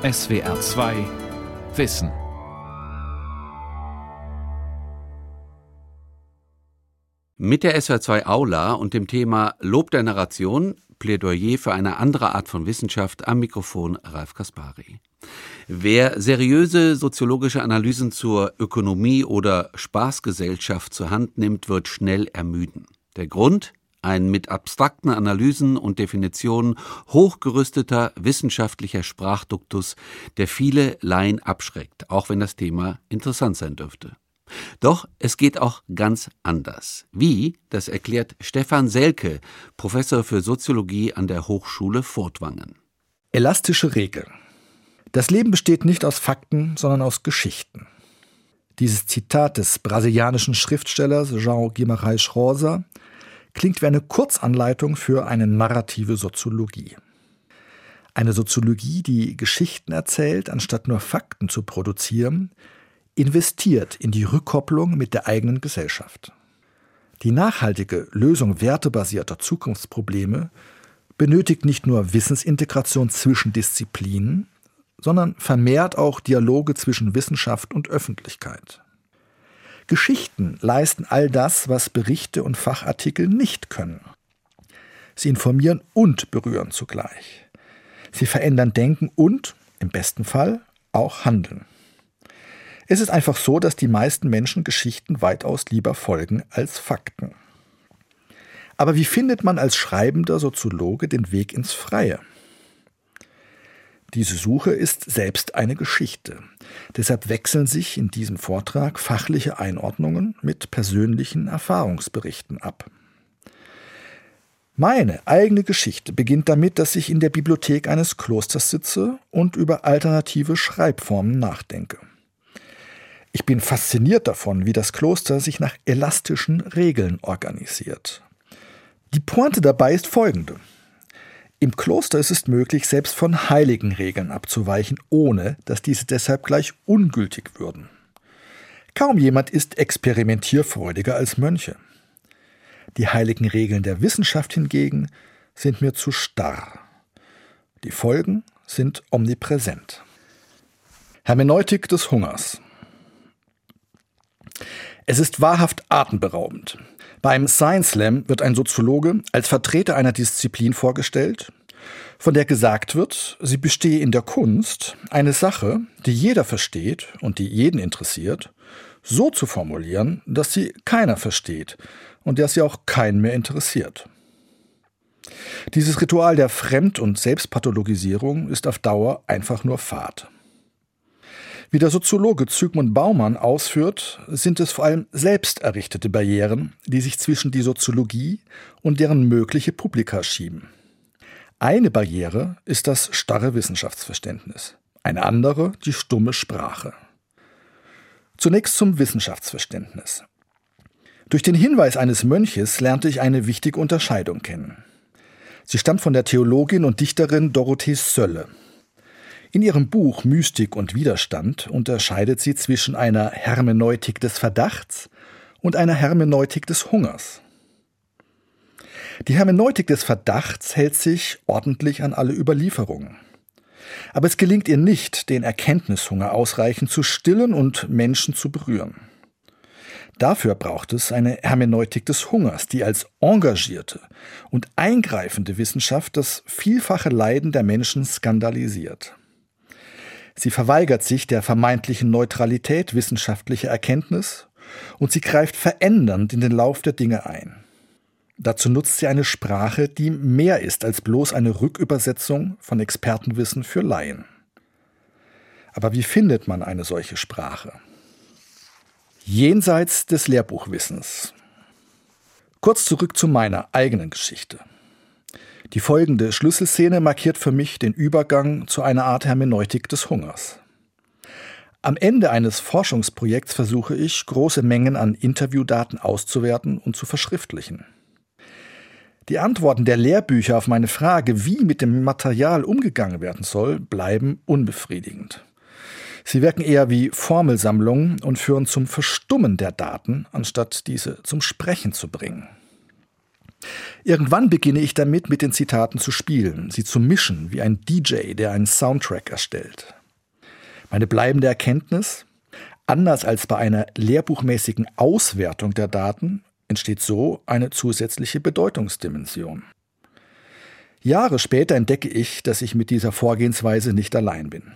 SWR 2 Wissen. Mit der SWR 2 Aula und dem Thema Lob der Narration, Plädoyer für eine andere Art von Wissenschaft am Mikrofon Ralf Kaspari. Wer seriöse soziologische Analysen zur Ökonomie oder Spaßgesellschaft zur Hand nimmt, wird schnell ermüden. Der Grund? Ein mit abstrakten Analysen und Definitionen hochgerüsteter wissenschaftlicher Sprachduktus, der viele Laien abschreckt, auch wenn das Thema interessant sein dürfte. Doch es geht auch ganz anders. Wie, das erklärt Stefan Selke, Professor für Soziologie an der Hochschule Furtwangen. Elastische Regel. Das Leben besteht nicht aus Fakten, sondern aus Geschichten. Dieses Zitat des brasilianischen Schriftstellers João Guimarães Rosa klingt wie eine Kurzanleitung für eine narrative Soziologie. Eine Soziologie, die Geschichten erzählt, anstatt nur Fakten zu produzieren, investiert in die Rückkopplung mit der eigenen Gesellschaft. Die nachhaltige Lösung wertebasierter Zukunftsprobleme benötigt nicht nur Wissensintegration zwischen Disziplinen, sondern vermehrt auch Dialoge zwischen Wissenschaft und Öffentlichkeit. Geschichten leisten all das, was Berichte und Fachartikel nicht können. Sie informieren und berühren zugleich. Sie verändern Denken und, im besten Fall, auch Handeln. Es ist einfach so, dass die meisten Menschen Geschichten weitaus lieber folgen als Fakten. Aber wie findet man als schreibender Soziologe den Weg ins Freie? Diese Suche ist selbst eine Geschichte. Deshalb wechseln sich in diesem Vortrag fachliche Einordnungen mit persönlichen Erfahrungsberichten ab. Meine eigene Geschichte beginnt damit, dass ich in der Bibliothek eines Klosters sitze und über alternative Schreibformen nachdenke. Ich bin fasziniert davon, wie das Kloster sich nach elastischen Regeln organisiert. Die Pointe dabei ist folgende. Im Kloster ist es möglich, selbst von heiligen Regeln abzuweichen, ohne dass diese deshalb gleich ungültig würden. Kaum jemand ist experimentierfreudiger als Mönche. Die heiligen Regeln der Wissenschaft hingegen sind mir zu starr. Die Folgen sind omnipräsent. Hermeneutik des Hungers. Es ist wahrhaft atemberaubend. Beim Science Slam wird ein Soziologe als Vertreter einer Disziplin vorgestellt, von der gesagt wird, sie bestehe in der Kunst, eine Sache, die jeder versteht und die jeden interessiert, so zu formulieren, dass sie keiner versteht und der sie auch keinen mehr interessiert. Dieses Ritual der Fremd- und Selbstpathologisierung ist auf Dauer einfach nur Fahrt. Wie der Soziologe Zygmunt Baumann ausführt, sind es vor allem selbst errichtete Barrieren, die sich zwischen die Soziologie und deren mögliche Publika schieben. Eine Barriere ist das starre Wissenschaftsverständnis, eine andere die stumme Sprache. Zunächst zum Wissenschaftsverständnis. Durch den Hinweis eines Mönches lernte ich eine wichtige Unterscheidung kennen. Sie stammt von der Theologin und Dichterin Dorothee Sölle. In ihrem Buch Mystik und Widerstand unterscheidet sie zwischen einer Hermeneutik des Verdachts und einer Hermeneutik des Hungers. Die Hermeneutik des Verdachts hält sich ordentlich an alle Überlieferungen. Aber es gelingt ihr nicht, den Erkenntnishunger ausreichend zu stillen und Menschen zu berühren. Dafür braucht es eine Hermeneutik des Hungers, die als engagierte und eingreifende Wissenschaft das vielfache Leiden der Menschen skandalisiert. Sie verweigert sich der vermeintlichen Neutralität wissenschaftlicher Erkenntnis und sie greift verändernd in den Lauf der Dinge ein. Dazu nutzt sie eine Sprache, die mehr ist als bloß eine Rückübersetzung von Expertenwissen für Laien. Aber wie findet man eine solche Sprache? Jenseits des Lehrbuchwissens. Kurz zurück zu meiner eigenen Geschichte. Die folgende Schlüsselszene markiert für mich den Übergang zu einer Art Hermeneutik des Hungers. Am Ende eines Forschungsprojekts versuche ich, große Mengen an Interviewdaten auszuwerten und zu verschriftlichen. Die Antworten der Lehrbücher auf meine Frage, wie mit dem Material umgegangen werden soll, bleiben unbefriedigend. Sie wirken eher wie Formelsammlungen und führen zum Verstummen der Daten, anstatt diese zum Sprechen zu bringen. Irgendwann beginne ich damit, mit den Zitaten zu spielen, sie zu mischen, wie ein DJ, der einen Soundtrack erstellt. Meine bleibende Erkenntnis, anders als bei einer lehrbuchmäßigen Auswertung der Daten, entsteht so eine zusätzliche Bedeutungsdimension. Jahre später entdecke ich, dass ich mit dieser Vorgehensweise nicht allein bin.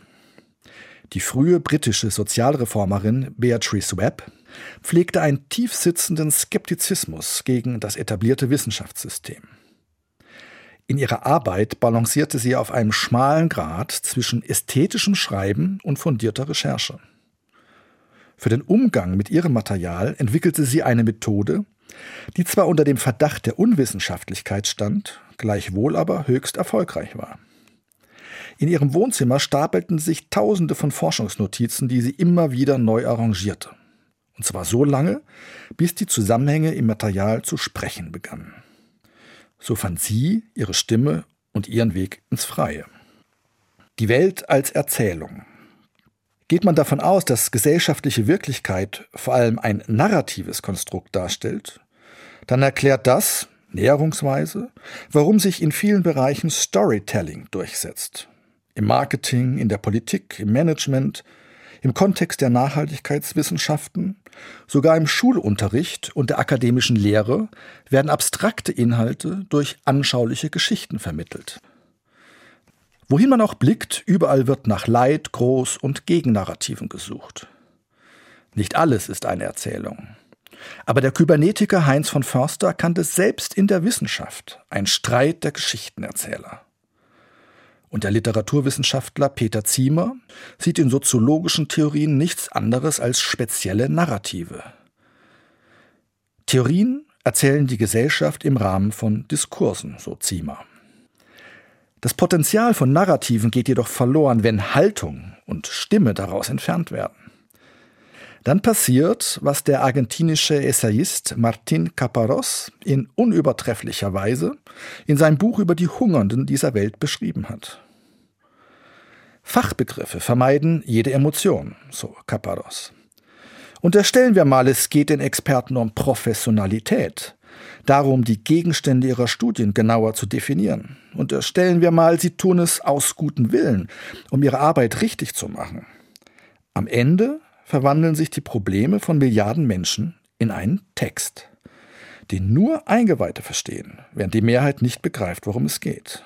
Die frühe britische Sozialreformerin Beatrice Webb pflegte einen tiefsitzenden Skeptizismus gegen das etablierte Wissenschaftssystem. In ihrer Arbeit balancierte sie auf einem schmalen Grat zwischen ästhetischem Schreiben und fundierter Recherche. Für den Umgang mit ihrem Material entwickelte sie eine Methode, die zwar unter dem Verdacht der Unwissenschaftlichkeit stand, gleichwohl aber höchst erfolgreich war. In ihrem Wohnzimmer stapelten sich Tausende von Forschungsnotizen, die sie immer wieder neu arrangierte. Und zwar so lange, bis die Zusammenhänge im Material zu sprechen begannen. So fand sie ihre Stimme und ihren Weg ins Freie. Die Welt als Erzählung. Geht man davon aus, dass gesellschaftliche Wirklichkeit vor allem ein narratives Konstrukt darstellt, dann erklärt das, näherungsweise, warum sich in vielen Bereichen Storytelling durchsetzt. Im Marketing, in der Politik, im Management, im Kontext der Nachhaltigkeitswissenschaften, sogar im Schulunterricht und der akademischen Lehre werden abstrakte Inhalte durch anschauliche Geschichten vermittelt. Wohin man auch blickt, überall wird nach Leid, Groß- und Gegennarrativen gesucht. Nicht alles ist eine Erzählung. Aber der Kybernetiker Heinz von Förster kannte selbst in der Wissenschaft ein Streit der Geschichtenerzähler. Und der Literaturwissenschaftler Peter Ziemer sieht in soziologischen Theorien nichts anderes als spezielle Narrative. Theorien erzählen die Gesellschaft im Rahmen von Diskursen, so Ziemer. Das Potenzial von Narrativen geht jedoch verloren, wenn Haltung und Stimme daraus entfernt werden. Dann passiert, was der argentinische Essayist Martin Caparros in unübertrefflicher Weise in seinem Buch über die Hungernden dieser Welt beschrieben hat. Fachbegriffe vermeiden jede Emotion, so Caparros. Unterstellen wir mal, es geht den Experten um Professionalität, darum, die Gegenstände ihrer Studien genauer zu definieren. Unterstellen wir mal, sie tun es aus gutem Willen, um ihre Arbeit richtig zu machen. Am Ende verwandeln sich die Probleme von Milliarden Menschen in einen Text, den nur Eingeweihte verstehen, während die Mehrheit nicht begreift, worum es geht.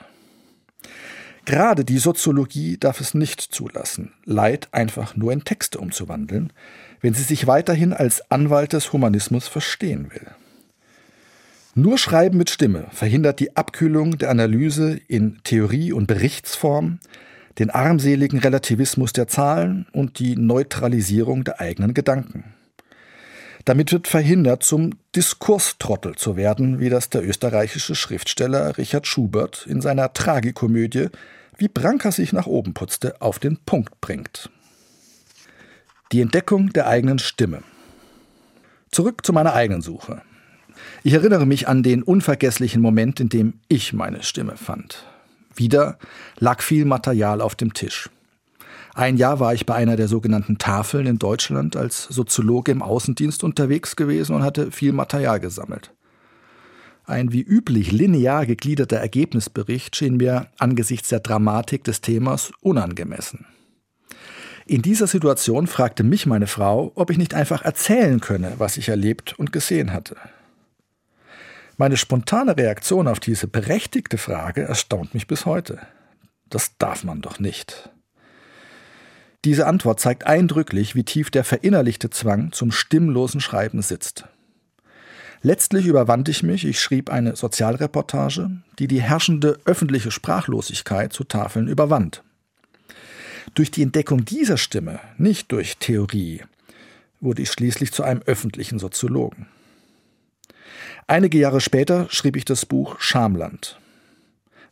Gerade die Soziologie darf es nicht zulassen, Leid einfach nur in Texte umzuwandeln, wenn sie sich weiterhin als Anwalt des Humanismus verstehen will. Nur Schreiben mit Stimme verhindert die Abkühlung der Analyse in Theorie und Berichtsform, den armseligen Relativismus der Zahlen und die Neutralisierung der eigenen Gedanken. Damit wird verhindert, zum Diskurstrottel zu werden, wie das der österreichische Schriftsteller Richard Schubert in seiner Tragikomödie Wie Branka sich nach oben putzte auf den Punkt bringt. Die Entdeckung der eigenen Stimme. Zurück zu meiner eigenen Suche. Ich erinnere mich an den unvergesslichen Moment, in dem ich meine Stimme fand. Wieder lag viel Material auf dem Tisch. Ein Jahr war ich bei einer der sogenannten Tafeln in Deutschland als Soziologe im Außendienst unterwegs gewesen und hatte viel Material gesammelt. Ein wie üblich linear gegliederter Ergebnisbericht schien mir angesichts der Dramatik des Themas unangemessen. In dieser Situation fragte mich meine Frau, ob ich nicht einfach erzählen könne, was ich erlebt und gesehen hatte. Meine spontane Reaktion auf diese berechtigte Frage erstaunt mich bis heute. Das darf man doch nicht. Diese Antwort zeigt eindrücklich, wie tief der verinnerlichte Zwang zum stimmlosen Schreiben sitzt. Letztlich überwand ich mich, ich schrieb eine Sozialreportage, die die herrschende öffentliche Sprachlosigkeit zu Tafeln überwand. Durch die Entdeckung dieser Stimme, nicht durch Theorie, wurde ich schließlich zu einem öffentlichen Soziologen. Einige Jahre später schrieb ich das Buch Schamland.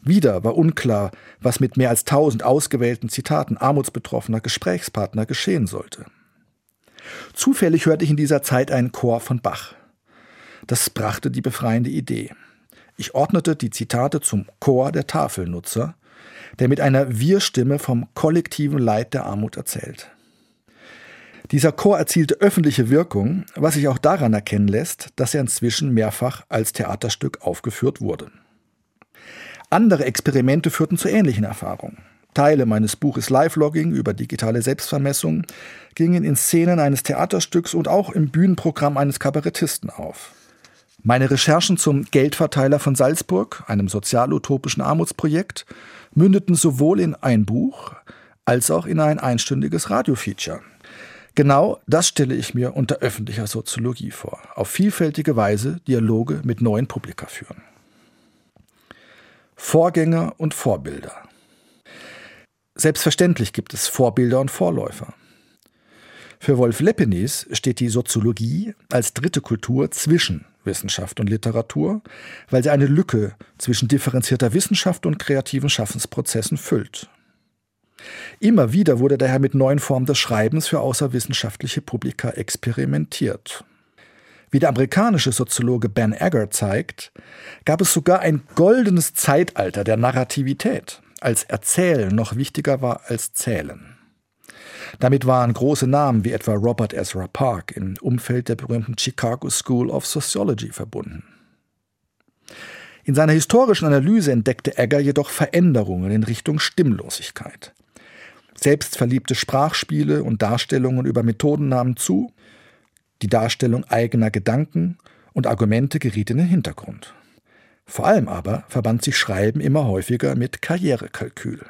Wieder war unklar, was mit mehr als tausend ausgewählten Zitaten armutsbetroffener Gesprächspartner geschehen sollte. Zufällig hörte ich in dieser Zeit einen Chor von Bach. Das brachte die befreiende Idee. Ich ordnete die Zitate zum Chor der Tafelnutzer, der mit einer Wir-Stimme vom kollektiven Leid der Armut erzählt. Dieser Chor erzielte öffentliche Wirkung, was sich auch daran erkennen lässt, dass er inzwischen mehrfach als Theaterstück aufgeführt wurde. Andere Experimente führten zu ähnlichen Erfahrungen. Teile meines Buches Live-Logging über digitale Selbstvermessung gingen in Szenen eines Theaterstücks und auch im Bühnenprogramm eines Kabarettisten auf. Meine Recherchen zum Geldverteiler von Salzburg, einem sozialutopischen Armutsprojekt, mündeten sowohl in ein Buch als auch in ein einstündiges Radiofeature. Genau das stelle ich mir unter öffentlicher Soziologie vor. Auf vielfältige Weise Dialoge mit neuen Publika führen. Vorgänger und Vorbilder. Selbstverständlich gibt es Vorbilder und Vorläufer. Für Wolf Leppenis steht die Soziologie als dritte Kultur zwischen Wissenschaft und Literatur, weil sie eine Lücke zwischen differenzierter Wissenschaft und kreativen Schaffensprozessen füllt. Immer wieder wurde daher mit neuen Formen des Schreibens für außerwissenschaftliche Publika experimentiert. Wie der amerikanische Soziologe Ben Egger zeigt, gab es sogar ein goldenes Zeitalter der Narrativität, als Erzählen noch wichtiger war als Zählen. Damit waren große Namen wie etwa Robert Ezra Park im Umfeld der berühmten Chicago School of Sociology verbunden. In seiner historischen Analyse entdeckte Egger jedoch Veränderungen in Richtung Stimmlosigkeit. Selbstverliebte Sprachspiele und Darstellungen über Methoden nahmen zu, die Darstellung eigener Gedanken und Argumente geriet in den Hintergrund. Vor allem aber verband sich Schreiben immer häufiger mit Karrierekalkül.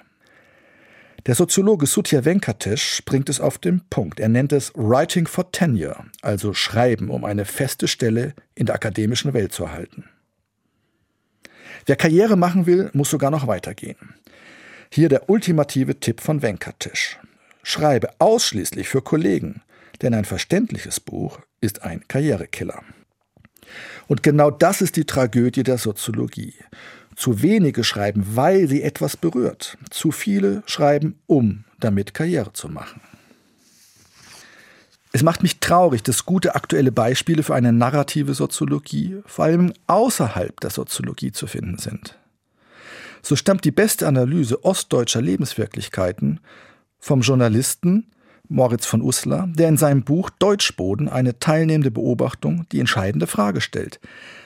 Der Soziologe Sutya Venkatesh bringt es auf den Punkt. Er nennt es Writing for Tenure, also Schreiben, um eine feste Stelle in der akademischen Welt zu erhalten. Wer Karriere machen will, muss sogar noch weitergehen. Hier der ultimative Tipp von Venkatesh. Schreibe ausschließlich für Kollegen, denn ein verständliches Buch ist ein Karrierekiller. Und genau das ist die Tragödie der Soziologie. Zu wenige schreiben, weil sie etwas berührt. Zu viele schreiben, um damit Karriere zu machen. Es macht mich traurig, dass gute aktuelle Beispiele für eine narrative Soziologie vor allem außerhalb der Soziologie zu finden sind. So stammt die beste Analyse ostdeutscher Lebenswirklichkeiten vom Journalisten Moritz von Uslar, der in seinem Buch Deutschboden eine teilnehmende Beobachtung die entscheidende Frage stellt,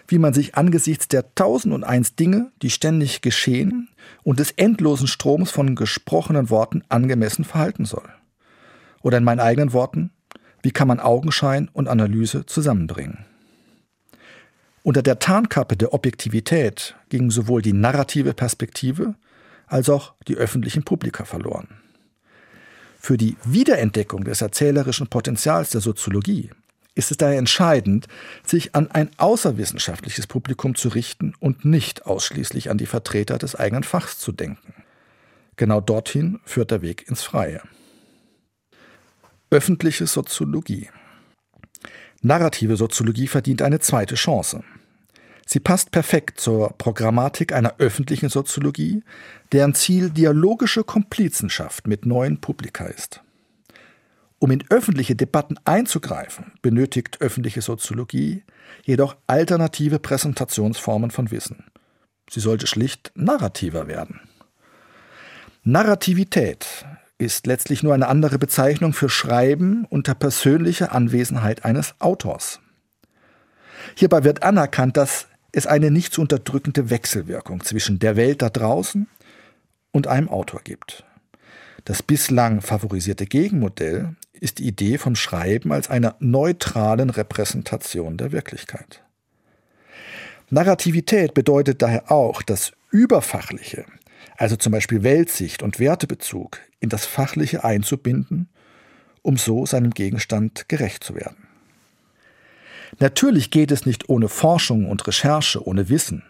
wie man sich angesichts der tausend und eins Dinge, die ständig geschehen und des endlosen Stroms von gesprochenen Worten angemessen verhalten soll. Oder in meinen eigenen Worten, wie kann man Augenschein und Analyse zusammenbringen? Unter der Tarnkappe der Objektivität ging sowohl die narrative Perspektive als auch die öffentlichen Publika verloren. Für die Wiederentdeckung des erzählerischen Potenzials der Soziologie ist es daher entscheidend, sich an ein außerwissenschaftliches Publikum zu richten und nicht ausschließlich an die Vertreter des eigenen Fachs zu denken. Genau dorthin führt der Weg ins Freie. Öffentliche Soziologie. Narrative Soziologie verdient eine zweite Chance. Sie passt perfekt zur Programmatik einer öffentlichen Soziologie, deren Ziel dialogische Komplizenschaft mit neuen Publika ist. Um in öffentliche Debatten einzugreifen, benötigt öffentliche Soziologie jedoch alternative Präsentationsformen von Wissen. Sie sollte schlicht narrativer werden. Narrativität ist letztlich nur eine andere Bezeichnung für Schreiben unter persönlicher Anwesenheit eines Autors. Hierbei wird anerkannt, dass es eine nicht zu unterdrückende Wechselwirkung zwischen der Welt da draußen und einem Autor gibt. Das bislang favorisierte Gegenmodell ist die Idee vom Schreiben als einer neutralen Repräsentation der Wirklichkeit. Narrativität bedeutet daher auch, das Überfachliche, also zum Beispiel Weltsicht und Wertebezug, in das Fachliche einzubinden, um so seinem Gegenstand gerecht zu werden. Natürlich geht es nicht ohne Forschung und Recherche, ohne Wissen,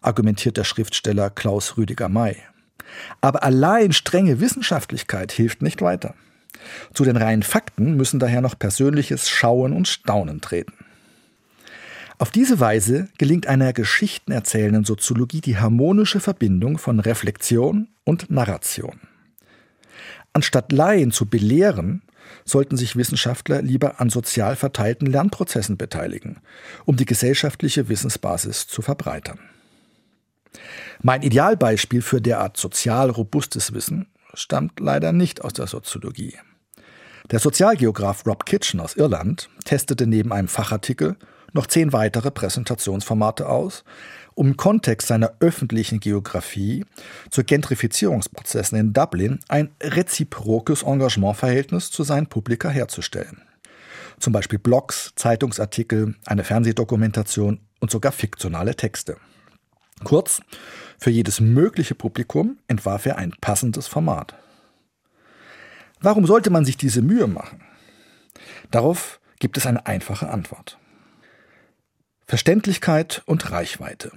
argumentiert der Schriftsteller Klaus Rüdiger May. Aber allein strenge Wissenschaftlichkeit hilft nicht weiter. Zu den reinen Fakten müssen daher noch persönliches Schauen und Staunen treten. Auf diese Weise gelingt einer geschichtenerzählenden Soziologie die harmonische Verbindung von Reflexion und Narration. Anstatt Laien zu belehren, sollten sich Wissenschaftler lieber an sozial verteilten Lernprozessen beteiligen, um die gesellschaftliche Wissensbasis zu verbreitern. Mein Idealbeispiel für derart sozial robustes Wissen stammt leider nicht aus der Soziologie. Der Sozialgeograf Rob Kitchen aus Irland testete neben einem Fachartikel noch zehn weitere Präsentationsformate aus, um im Kontext seiner öffentlichen Geografie zu Gentrifizierungsprozessen in Dublin ein reziprokes Engagementverhältnis zu seinen Publika herzustellen. Zum Beispiel Blogs, Zeitungsartikel, eine Fernsehdokumentation und sogar fiktionale Texte. Kurz, für jedes mögliche Publikum entwarf er ein passendes Format. Warum sollte man sich diese Mühe machen? Darauf gibt es eine einfache Antwort. Verständlichkeit und Reichweite.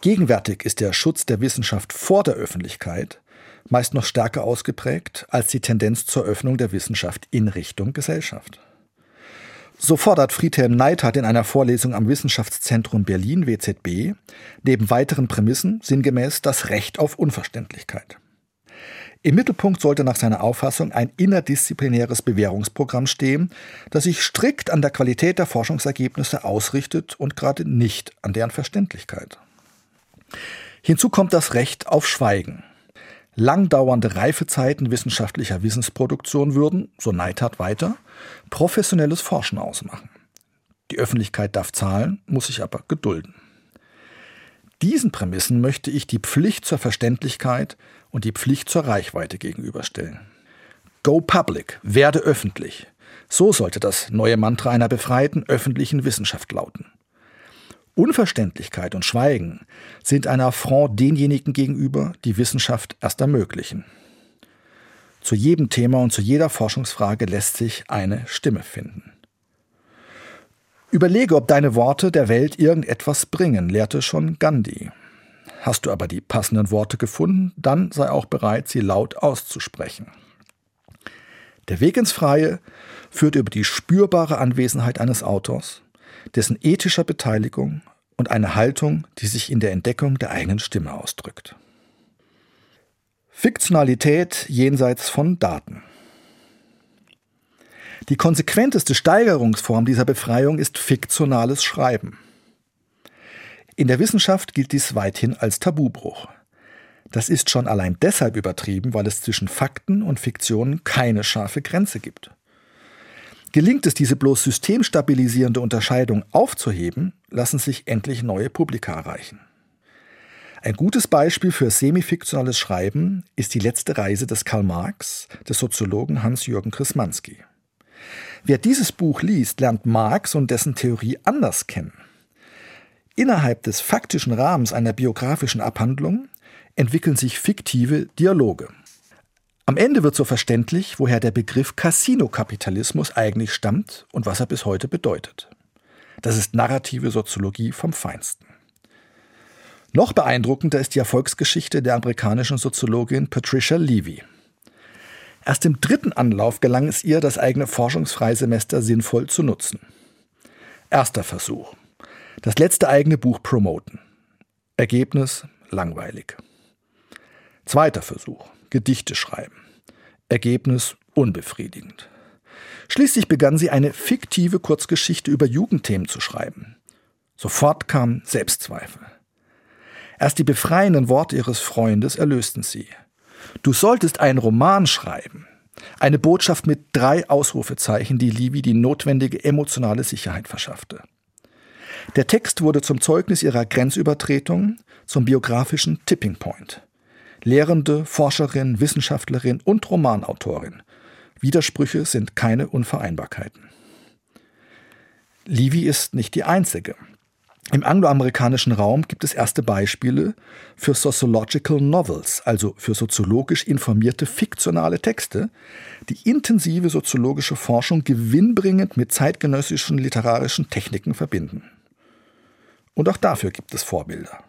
Gegenwärtig ist der Schutz der Wissenschaft vor der Öffentlichkeit meist noch stärker ausgeprägt als die Tendenz zur Öffnung der Wissenschaft in Richtung Gesellschaft. So fordert Friedhelm Neithardt in einer Vorlesung am Wissenschaftszentrum Berlin WZB neben weiteren Prämissen sinngemäß das Recht auf Unverständlichkeit. Im Mittelpunkt sollte nach seiner Auffassung ein innerdisziplinäres Bewährungsprogramm stehen, das sich strikt an der Qualität der Forschungsergebnisse ausrichtet und gerade nicht an deren Verständlichkeit. Hinzu kommt das Recht auf Schweigen. Langdauernde Reifezeiten wissenschaftlicher Wissensproduktion würden, so Neidhardt weiter, professionelles Forschen ausmachen. Die Öffentlichkeit darf zahlen, muss sich aber gedulden. Diesen Prämissen möchte ich die Pflicht zur Verständlichkeit und die Pflicht zur Reichweite gegenüberstellen. Go public, werde öffentlich. So sollte das neue Mantra einer befreiten öffentlichen Wissenschaft lauten. Unverständlichkeit und Schweigen sind ein Affront denjenigen gegenüber, die Wissenschaft erst ermöglichen. Zu jedem Thema und zu jeder Forschungsfrage lässt sich eine Stimme finden. Überlege, ob deine Worte der Welt irgendetwas bringen, lehrte schon Gandhi. Hast du aber die passenden Worte gefunden, dann sei auch bereit, sie laut auszusprechen. Der Weg ins Freie führt über die spürbare Anwesenheit eines Autors, dessen ethischer Beteiligung und eine Haltung, die sich in der Entdeckung der eigenen Stimme ausdrückt. Fiktionalität jenseits von Daten. Die konsequenteste Steigerungsform dieser Befreiung ist fiktionales Schreiben. In der Wissenschaft gilt dies weithin als Tabubruch. Das ist schon allein deshalb übertrieben, weil es zwischen Fakten und Fiktionen keine scharfe Grenze gibt. Gelingt es, diese bloß systemstabilisierende Unterscheidung aufzuheben, lassen sich endlich neue Publika erreichen. Ein gutes Beispiel für semifiktionales Schreiben ist die letzte Reise des Karl Marx, des Soziologen Hans-Jürgen Krismanski. Wer dieses Buch liest, lernt Marx und dessen Theorie anders kennen. Innerhalb des faktischen Rahmens einer biografischen Abhandlung entwickeln sich fiktive Dialoge. Am Ende wird so verständlich, woher der Begriff Casino-Kapitalismus eigentlich stammt und was er bis heute bedeutet. Das ist narrative Soziologie vom Feinsten. Noch beeindruckender ist die Erfolgsgeschichte der amerikanischen Soziologin Patricia Levy. Erst im dritten Anlauf gelang es ihr, das eigene Forschungsfreisemester sinnvoll zu nutzen. Erster Versuch. Das letzte eigene Buch promoten. Ergebnis langweilig. Zweiter Versuch. Gedichte schreiben. Ergebnis unbefriedigend. Schließlich begann sie eine fiktive Kurzgeschichte über Jugendthemen zu schreiben. Sofort kamen Selbstzweifel. Erst die befreienden Worte ihres Freundes erlösten sie. Du solltest einen Roman schreiben. Eine Botschaft mit drei Ausrufezeichen, die Livy die notwendige emotionale Sicherheit verschaffte. Der Text wurde zum Zeugnis ihrer Grenzübertretung, zum biografischen Tipping Point. Lehrende, Forscherin, Wissenschaftlerin und Romanautorin. Widersprüche sind keine Unvereinbarkeiten. Livy ist nicht die einzige. Im angloamerikanischen Raum gibt es erste Beispiele für Sociological Novels, also für soziologisch informierte fiktionale Texte, die intensive soziologische Forschung gewinnbringend mit zeitgenössischen literarischen Techniken verbinden. Und auch dafür gibt es Vorbilder.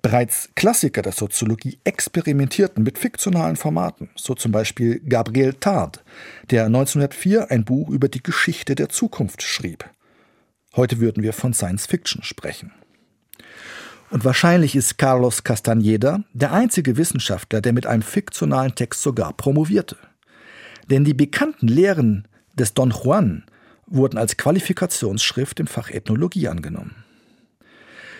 Bereits Klassiker der Soziologie experimentierten mit fiktionalen Formaten, so zum Beispiel Gabriel Tard, der 1904 ein Buch über die Geschichte der Zukunft schrieb. Heute würden wir von Science Fiction sprechen. Und wahrscheinlich ist Carlos Castaneda der einzige Wissenschaftler, der mit einem fiktionalen Text sogar promovierte. Denn die bekannten Lehren des Don Juan wurden als Qualifikationsschrift im Fach Ethnologie angenommen.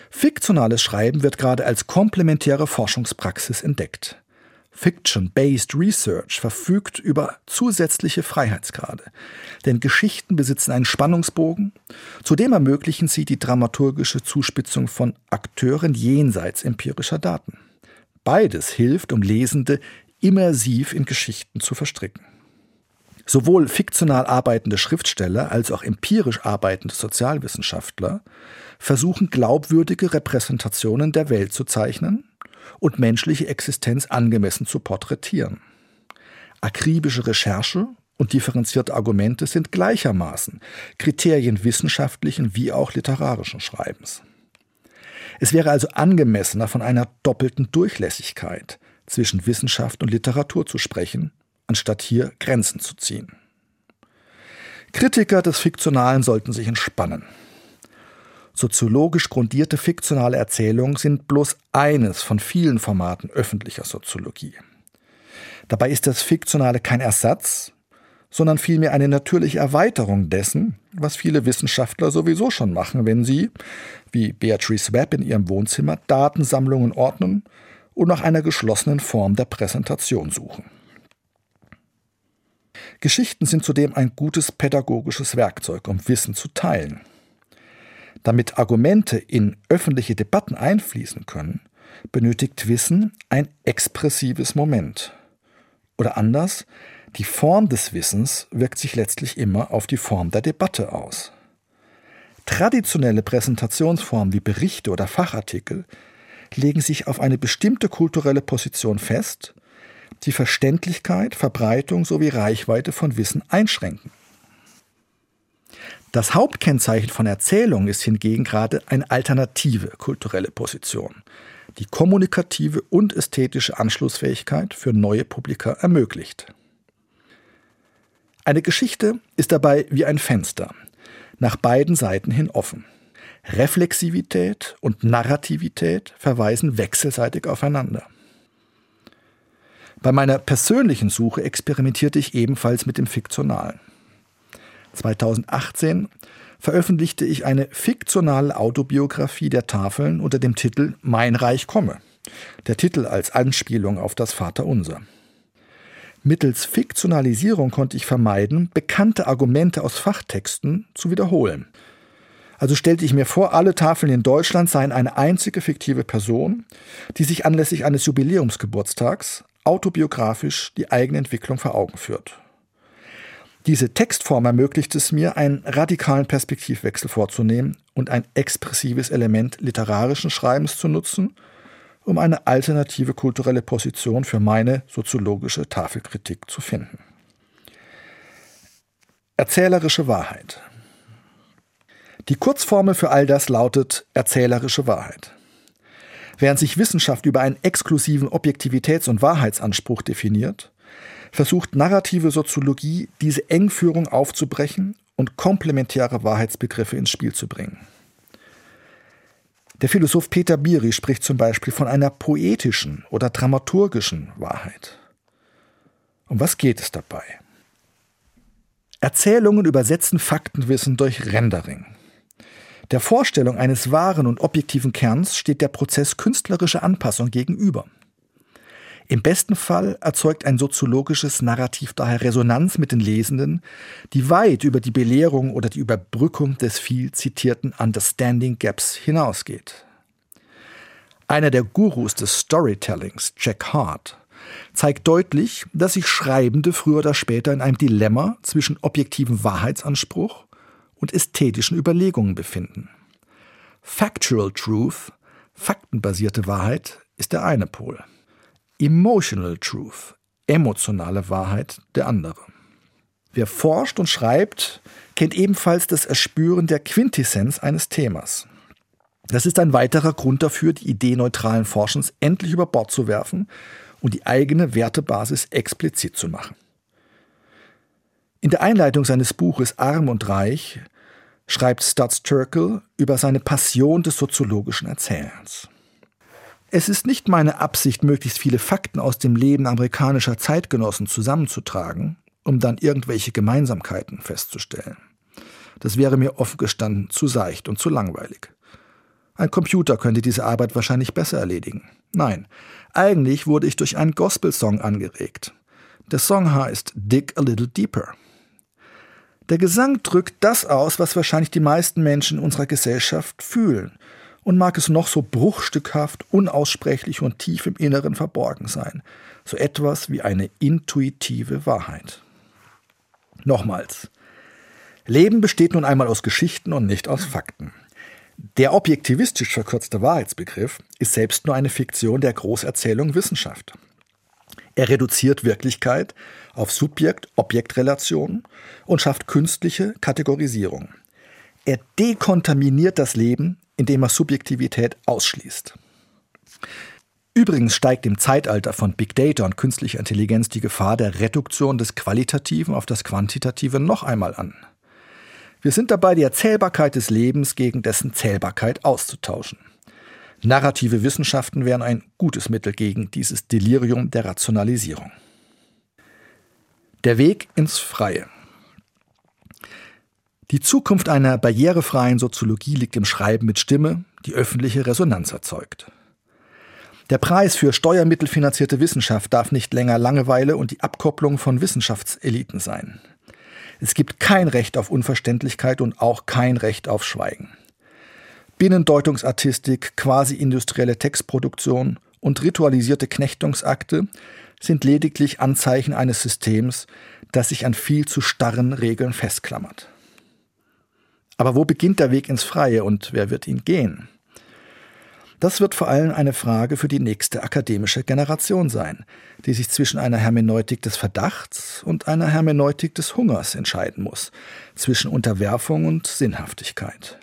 Fiktionales Schreiben wird gerade als komplementäre Forschungspraxis entdeckt. Fiction-Based Research verfügt über zusätzliche Freiheitsgrade, denn Geschichten besitzen einen Spannungsbogen, zudem ermöglichen sie die dramaturgische Zuspitzung von Akteuren jenseits empirischer Daten. Beides hilft, um Lesende immersiv in Geschichten zu verstricken. Sowohl fiktional arbeitende Schriftsteller als auch empirisch arbeitende Sozialwissenschaftler versuchen glaubwürdige Repräsentationen der Welt zu zeichnen und menschliche Existenz angemessen zu porträtieren. Akribische Recherche und differenzierte Argumente sind gleichermaßen Kriterien wissenschaftlichen wie auch literarischen Schreibens. Es wäre also angemessener, von einer doppelten Durchlässigkeit zwischen Wissenschaft und Literatur zu sprechen, anstatt hier Grenzen zu ziehen. Kritiker des Fiktionalen sollten sich entspannen. Soziologisch grundierte fiktionale Erzählungen sind bloß eines von vielen Formaten öffentlicher Soziologie. Dabei ist das Fiktionale kein Ersatz, sondern vielmehr eine natürliche Erweiterung dessen, was viele Wissenschaftler sowieso schon machen, wenn sie, wie Beatrice Webb in ihrem Wohnzimmer, Datensammlungen ordnen und nach einer geschlossenen Form der Präsentation suchen. Geschichten sind zudem ein gutes pädagogisches Werkzeug, um Wissen zu teilen. Damit Argumente in öffentliche Debatten einfließen können, benötigt Wissen ein expressives Moment. Oder anders, die Form des Wissens wirkt sich letztlich immer auf die Form der Debatte aus. Traditionelle Präsentationsformen wie Berichte oder Fachartikel legen sich auf eine bestimmte kulturelle Position fest, die Verständlichkeit, Verbreitung sowie Reichweite von Wissen einschränken. Das Hauptkennzeichen von Erzählung ist hingegen gerade eine alternative kulturelle Position, die kommunikative und ästhetische Anschlussfähigkeit für neue Publika ermöglicht. Eine Geschichte ist dabei wie ein Fenster, nach beiden Seiten hin offen. Reflexivität und Narrativität verweisen wechselseitig aufeinander. Bei meiner persönlichen Suche experimentierte ich ebenfalls mit dem Fiktionalen. 2018 veröffentlichte ich eine fiktionale Autobiografie der Tafeln unter dem Titel Mein Reich komme. Der Titel als Anspielung auf das Vaterunser. Mittels Fiktionalisierung konnte ich vermeiden, bekannte Argumente aus Fachtexten zu wiederholen. Also stellte ich mir vor, alle Tafeln in Deutschland seien eine einzige fiktive Person, die sich anlässlich eines Jubiläumsgeburtstags autobiografisch die eigene Entwicklung vor Augen führt. Diese Textform ermöglicht es mir, einen radikalen Perspektivwechsel vorzunehmen und ein expressives Element literarischen Schreibens zu nutzen, um eine alternative kulturelle Position für meine soziologische Tafelkritik zu finden. Erzählerische Wahrheit. Die Kurzformel für all das lautet erzählerische Wahrheit. Während sich Wissenschaft über einen exklusiven Objektivitäts- und Wahrheitsanspruch definiert, versucht narrative Soziologie, diese Engführung aufzubrechen und komplementäre Wahrheitsbegriffe ins Spiel zu bringen. Der Philosoph Peter Biri spricht zum Beispiel von einer poetischen oder dramaturgischen Wahrheit. Um was geht es dabei? Erzählungen übersetzen Faktenwissen durch Rendering. Der Vorstellung eines wahren und objektiven Kerns steht der Prozess künstlerischer Anpassung gegenüber. Im besten Fall erzeugt ein soziologisches Narrativ daher Resonanz mit den Lesenden, die weit über die Belehrung oder die Überbrückung des viel zitierten Understanding Gaps hinausgeht. Einer der Gurus des Storytellings, Jack Hart, zeigt deutlich, dass sich Schreibende früher oder später in einem Dilemma zwischen objektivem Wahrheitsanspruch und ästhetischen Überlegungen befinden. Factual Truth, faktenbasierte Wahrheit, ist der eine Pol. Emotional Truth, emotionale Wahrheit der andere. Wer forscht und schreibt, kennt ebenfalls das Erspüren der Quintessenz eines Themas. Das ist ein weiterer Grund dafür, die Idee neutralen Forschens endlich über Bord zu werfen und die eigene Wertebasis explizit zu machen. In der Einleitung seines Buches Arm und Reich schreibt Stutz Turkel über seine Passion des soziologischen Erzählens. Es ist nicht meine Absicht, möglichst viele Fakten aus dem Leben amerikanischer Zeitgenossen zusammenzutragen, um dann irgendwelche Gemeinsamkeiten festzustellen. Das wäre mir offen gestanden zu seicht und zu langweilig. Ein Computer könnte diese Arbeit wahrscheinlich besser erledigen. Nein, Eigentlich wurde ich durch einen Gospel-Song angeregt. Der Song heißt Dig a Little Deeper. Der Gesang drückt das aus, was wahrscheinlich die meisten Menschen in unserer Gesellschaft fühlen. Und mag es noch so bruchstückhaft, unaussprechlich und tief im Inneren verborgen sein. So etwas wie eine intuitive Wahrheit. Nochmals. Leben besteht nun einmal aus Geschichten und nicht aus Fakten. Der objektivistisch verkürzte Wahrheitsbegriff ist selbst nur eine Fiktion der Großerzählung Wissenschaft. Er reduziert Wirklichkeit auf Subjekt-Objekt-Relationen und schafft künstliche Kategorisierung. Er dekontaminiert das Leben, indem er Subjektivität ausschließt. Übrigens steigt im Zeitalter von Big Data und künstlicher Intelligenz die Gefahr der Reduktion des Qualitativen auf das Quantitative noch einmal an. Wir sind dabei, die Erzählbarkeit des Lebens gegen dessen Zählbarkeit auszutauschen. Narrative Wissenschaften wären ein gutes Mittel gegen dieses Delirium der Rationalisierung. Der Weg ins Freie. Die Zukunft einer barrierefreien Soziologie liegt im Schreiben mit Stimme, die öffentliche Resonanz erzeugt. Der Preis für steuermittelfinanzierte Wissenschaft darf nicht länger Langeweile und die Abkopplung von Wissenschaftseliten sein. Es gibt kein Recht auf Unverständlichkeit und auch kein Recht auf Schweigen. Binnendeutungsartistik, quasi-industrielle Textproduktion und ritualisierte Knechtungsakte sind lediglich Anzeichen eines Systems, das sich an viel zu starren Regeln festklammert. Aber wo beginnt der Weg ins Freie und wer wird ihn gehen? Das wird vor allem eine Frage für die nächste akademische Generation sein, die sich zwischen einer Hermeneutik des Verdachts und einer Hermeneutik des Hungers entscheiden muss, zwischen Unterwerfung und Sinnhaftigkeit.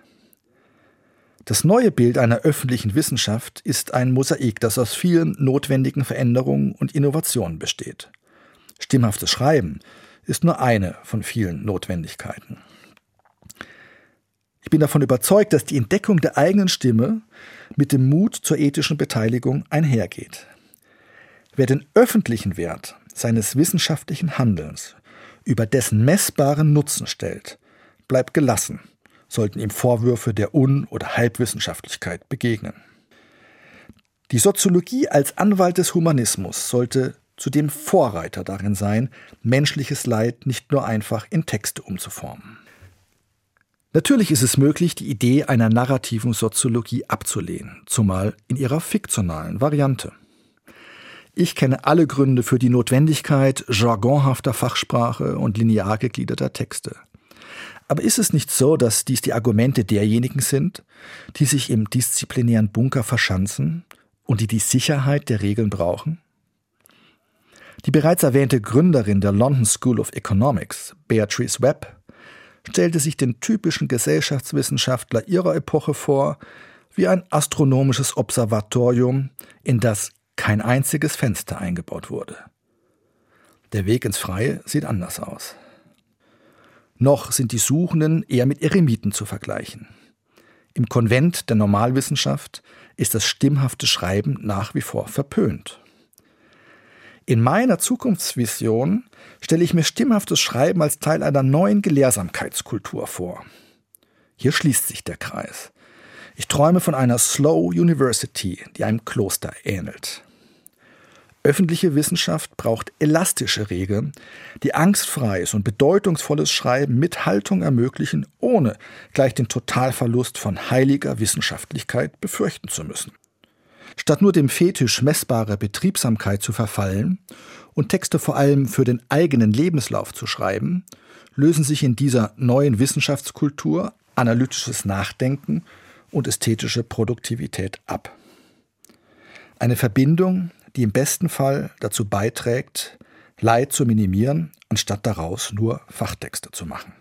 Das neue Bild einer öffentlichen Wissenschaft ist ein Mosaik, das aus vielen notwendigen Veränderungen und Innovationen besteht. Stimmhaftes Schreiben ist nur eine von vielen Notwendigkeiten. Ich bin davon überzeugt, dass die Entdeckung der eigenen Stimme mit dem Mut zur ethischen Beteiligung einhergeht. Wer den öffentlichen Wert seines wissenschaftlichen Handelns über dessen messbaren Nutzen stellt, bleibt gelassen sollten ihm Vorwürfe der Un- oder Halbwissenschaftlichkeit begegnen. Die Soziologie als Anwalt des Humanismus sollte zudem Vorreiter darin sein, menschliches Leid nicht nur einfach in Texte umzuformen. Natürlich ist es möglich, die Idee einer narrativen Soziologie abzulehnen, zumal in ihrer fiktionalen Variante. Ich kenne alle Gründe für die Notwendigkeit jargonhafter Fachsprache und linear gegliederter Texte. Aber ist es nicht so, dass dies die Argumente derjenigen sind, die sich im disziplinären Bunker verschanzen und die die Sicherheit der Regeln brauchen? Die bereits erwähnte Gründerin der London School of Economics, Beatrice Webb, stellte sich den typischen Gesellschaftswissenschaftler ihrer Epoche vor wie ein astronomisches Observatorium, in das kein einziges Fenster eingebaut wurde. Der Weg ins Freie sieht anders aus. Noch sind die Suchenden eher mit Eremiten zu vergleichen. Im Konvent der Normalwissenschaft ist das stimmhafte Schreiben nach wie vor verpönt. In meiner Zukunftsvision stelle ich mir stimmhaftes Schreiben als Teil einer neuen Gelehrsamkeitskultur vor. Hier schließt sich der Kreis. Ich träume von einer Slow University, die einem Kloster ähnelt. Öffentliche Wissenschaft braucht elastische Regeln, die angstfreies und bedeutungsvolles Schreiben mit Haltung ermöglichen, ohne gleich den Totalverlust von heiliger Wissenschaftlichkeit befürchten zu müssen. Statt nur dem Fetisch messbarer Betriebsamkeit zu verfallen und Texte vor allem für den eigenen Lebenslauf zu schreiben, lösen sich in dieser neuen Wissenschaftskultur analytisches Nachdenken und ästhetische Produktivität ab. Eine Verbindung, die im besten Fall dazu beiträgt, Leid zu minimieren, anstatt daraus nur Fachtexte zu machen.